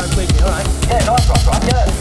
don't leave? Yeah, nice rock, nice.